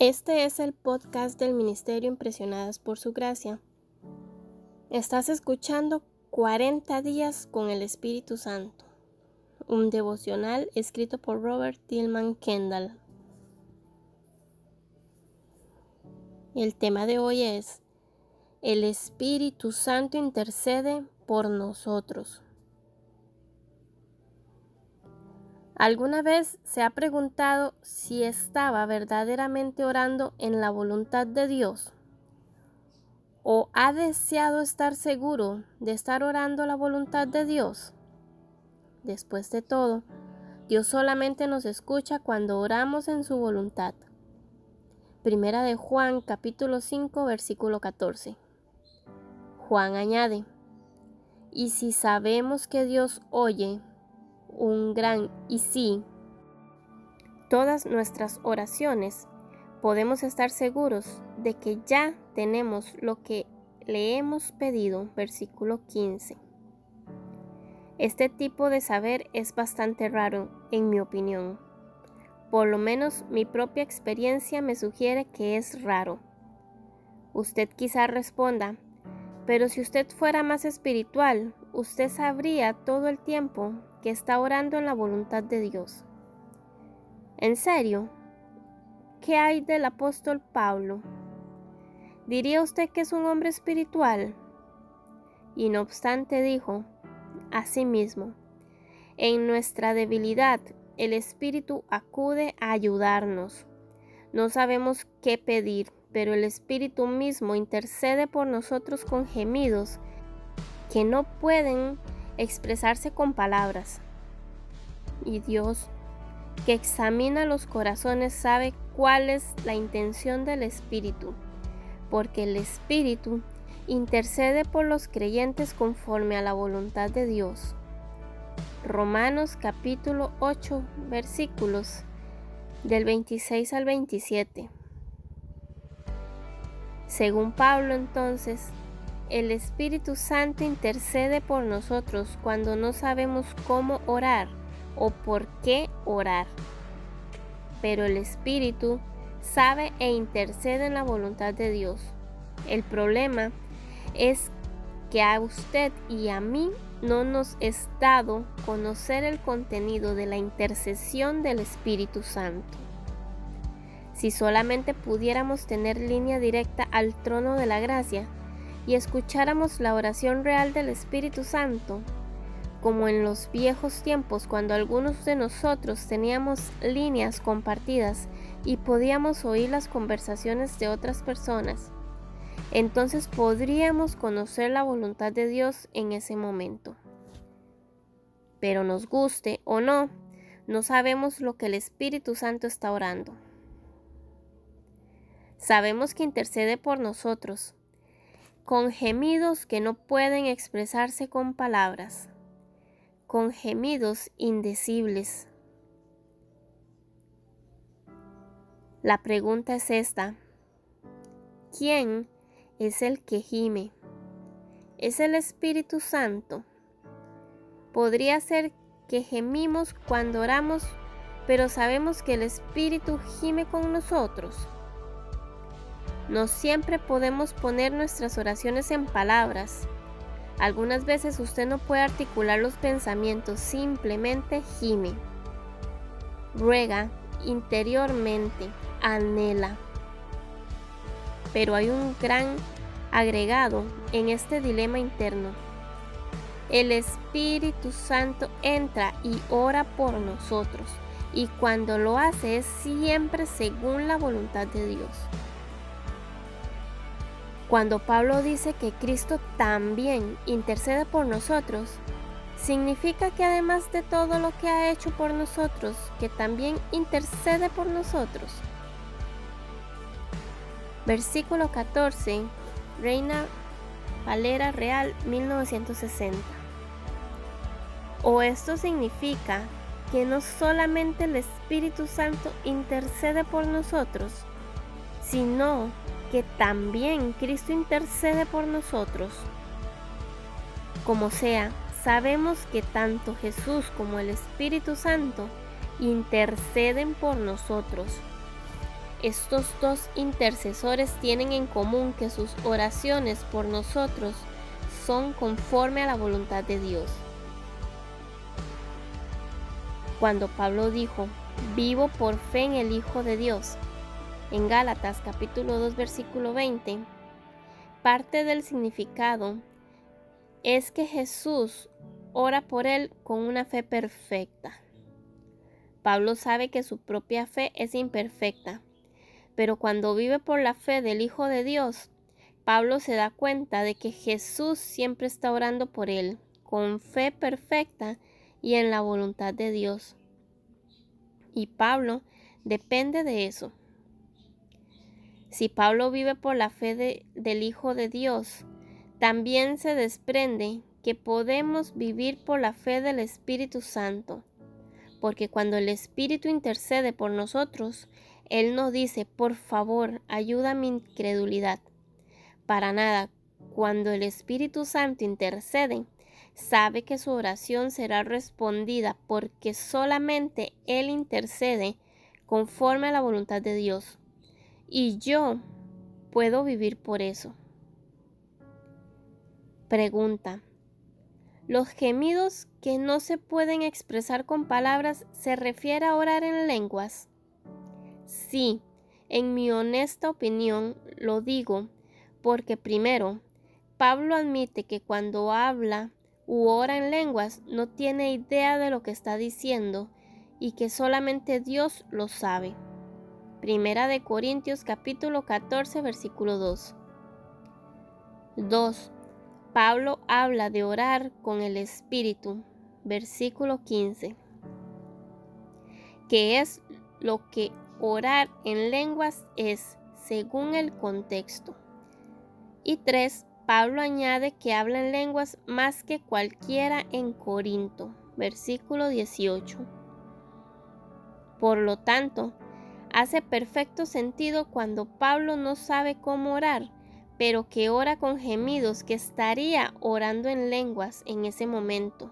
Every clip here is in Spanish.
Este es el podcast del Ministerio Impresionadas por Su Gracia. Estás escuchando 40 días con el Espíritu Santo, un devocional escrito por Robert Tillman Kendall. El tema de hoy es El Espíritu Santo intercede por nosotros. ¿Alguna vez se ha preguntado si estaba verdaderamente orando en la voluntad de Dios? ¿O ha deseado estar seguro de estar orando la voluntad de Dios? Después de todo, Dios solamente nos escucha cuando oramos en su voluntad. Primera de Juan capítulo 5 versículo 14. Juan añade, y si sabemos que Dios oye un gran y sí. Todas nuestras oraciones podemos estar seguros de que ya tenemos lo que le hemos pedido, versículo 15. Este tipo de saber es bastante raro, en mi opinión. Por lo menos mi propia experiencia me sugiere que es raro. Usted quizá responda, pero si usted fuera más espiritual, usted sabría todo el tiempo que está orando en la voluntad de Dios. ¿En serio? ¿Qué hay del apóstol Pablo? ¿Diría usted que es un hombre espiritual? Y no obstante dijo, asimismo, en nuestra debilidad el Espíritu acude a ayudarnos. No sabemos qué pedir, pero el Espíritu mismo intercede por nosotros con gemidos que no pueden expresarse con palabras. Y Dios, que examina los corazones, sabe cuál es la intención del Espíritu, porque el Espíritu intercede por los creyentes conforme a la voluntad de Dios. Romanos capítulo 8 versículos del 26 al 27. Según Pablo entonces, el Espíritu Santo intercede por nosotros cuando no sabemos cómo orar o por qué orar. Pero el Espíritu sabe e intercede en la voluntad de Dios. El problema es que a usted y a mí no nos es dado conocer el contenido de la intercesión del Espíritu Santo. Si solamente pudiéramos tener línea directa al trono de la gracia, y escucháramos la oración real del Espíritu Santo, como en los viejos tiempos cuando algunos de nosotros teníamos líneas compartidas y podíamos oír las conversaciones de otras personas, entonces podríamos conocer la voluntad de Dios en ese momento. Pero nos guste o no, no sabemos lo que el Espíritu Santo está orando. Sabemos que intercede por nosotros, con gemidos que no pueden expresarse con palabras, con gemidos indecibles. La pregunta es esta. ¿Quién es el que gime? ¿Es el Espíritu Santo? Podría ser que gemimos cuando oramos, pero sabemos que el Espíritu gime con nosotros. No siempre podemos poner nuestras oraciones en palabras. Algunas veces usted no puede articular los pensamientos, simplemente gime. Ruega interiormente, anhela. Pero hay un gran agregado en este dilema interno. El Espíritu Santo entra y ora por nosotros, y cuando lo hace es siempre según la voluntad de Dios. Cuando Pablo dice que Cristo también intercede por nosotros, significa que además de todo lo que ha hecho por nosotros, que también intercede por nosotros. Versículo 14, Reina Valera Real 1960. O esto significa que no solamente el Espíritu Santo intercede por nosotros, sino que también Cristo intercede por nosotros. Como sea, sabemos que tanto Jesús como el Espíritu Santo interceden por nosotros. estos dos intercesores tienen en común que sus oraciones por nosotros son conforme a la voluntad de Dios. Cuando Pablo dijo, vivo por fe en el Hijo de Dios, en Gálatas capítulo 2 versículo 20, parte del significado es que Jesús ora por él con una fe perfecta. Pablo sabe que su propia fe es imperfecta, pero cuando vive por la fe del Hijo de Dios, Pablo se da cuenta de que Jesús siempre está orando por él, con fe perfecta y en la voluntad de Dios. Y Pablo depende de eso. Si Pablo vive por la fe del Hijo de Dios, también se desprende que podemos vivir por la fe del Espíritu Santo, porque cuando el Espíritu intercede por nosotros, Él no dice, por favor, ayuda a mi incredulidad. Para nada, cuando el Espíritu Santo intercede, sabe que su oración será respondida porque solamente Él intercede conforme a la voluntad de Dios. Y yo puedo vivir por eso. Pregunta. Los gemidos que no se pueden expresar con palabras se refiere a orar en lenguas. Sí, en mi honesta opinión lo digo porque primero, Pablo admite que cuando habla u ora en lenguas no tiene idea de lo que está diciendo y que solamente Dios lo sabe. Primera de Corintios capítulo 14 versículo 2. 2. Pablo habla de orar con el Espíritu, versículo 15, que es lo que orar en lenguas es, según el contexto. Y 3. Pablo añade que habla en lenguas más que cualquiera en Corinto, versículo 18. Por lo tanto, hace perfecto sentido cuando Pablo no sabe cómo orar, pero que ora con gemidos, que estaría orando en lenguas en ese momento.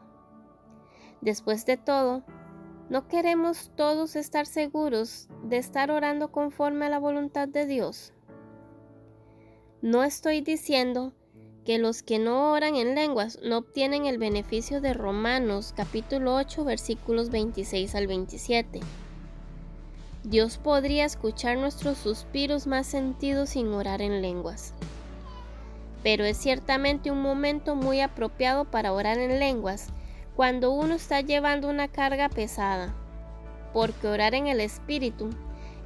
Después de todo, ¿no queremos todos estar seguros de estar orando conforme a la voluntad de Dios? No estoy diciendo que los que no oran en lenguas no obtienen el beneficio de Romanos capítulo 8 versículos 26 al 27. Dios podría escuchar nuestros suspiros más sentidos sin orar en lenguas pero es ciertamente un momento muy apropiado para orar en lenguas cuando uno está llevando una carga pesada, porque orar en el Espíritu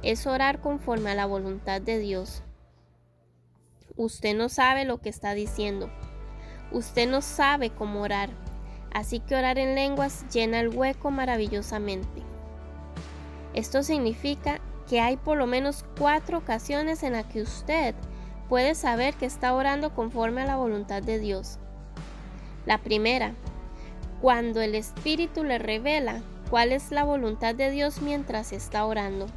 es orar conforme a la voluntad de Dios. Usted no sabe lo que está diciendo, usted no sabe cómo orar, así que orar en lenguas llena el hueco maravillosamente. Esto significa que hay por lo menos cuatro ocasiones en las que usted puede saber que está orando conforme a la voluntad de Dios. La primera, cuando el Espíritu le revela cuál es la voluntad de Dios mientras está orando.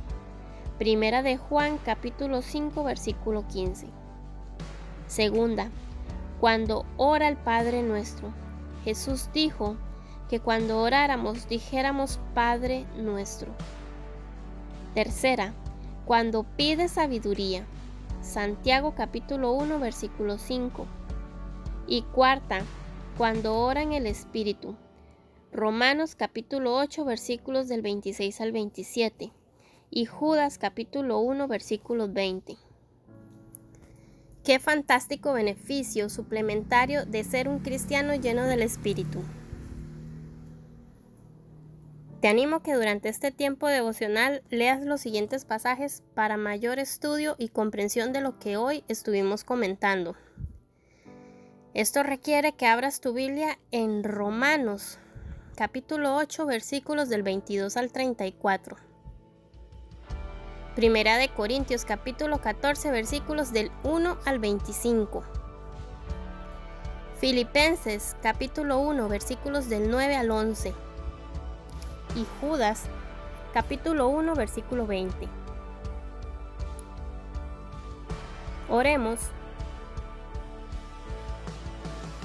Primera de Juan capítulo 5 versículo 15. Segunda, cuando ora el Padre nuestro. Jesús dijo que cuando oráramos dijéramos Padre nuestro. Tercera, cuando pide sabiduría. Santiago capítulo 1 versículo 5. Y cuarta, cuando ora en el Espíritu. Romanos capítulo 8 versículos del 26 al 27. Y Judas capítulo 1 versículo 20. Qué fantástico beneficio suplementario de ser un cristiano lleno del Espíritu. Te animo que durante este tiempo devocional leas los siguientes pasajes para mayor estudio y comprensión de lo que hoy estuvimos comentando. Esto requiere que abras tu Biblia en Romanos, capítulo 8, versículos del 22 al 34. Primera de Corintios, capítulo 14, versículos del 1 al 25. Filipenses, capítulo 1, versículos del 9 al 11 y Judas, capítulo 1, versículo 20. Oremos.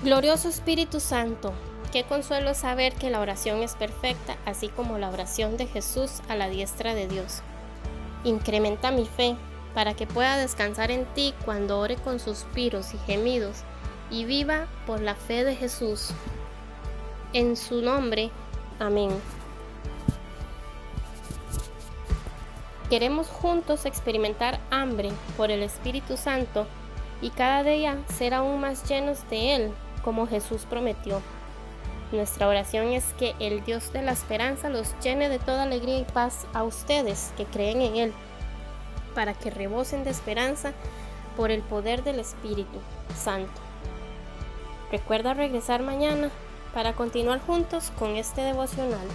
Glorioso Espíritu Santo, qué consuelo saber que la oración es perfecta, así como la oración de Jesús a la diestra de Dios. Incrementa mi fe para que pueda descansar en ti cuando ore con suspiros y gemidos y viva por la fe de Jesús. En su nombre, amén. Queremos juntos experimentar hambre por el Espíritu Santo y cada día ser aún más llenos de Él, como Jesús prometió. Nuestra oración es que el Dios de la esperanza los llene de toda alegría y paz a ustedes que creen en Él, para que rebosen de esperanza por el poder del Espíritu Santo. Recuerda regresar mañana para continuar juntos con este devocional.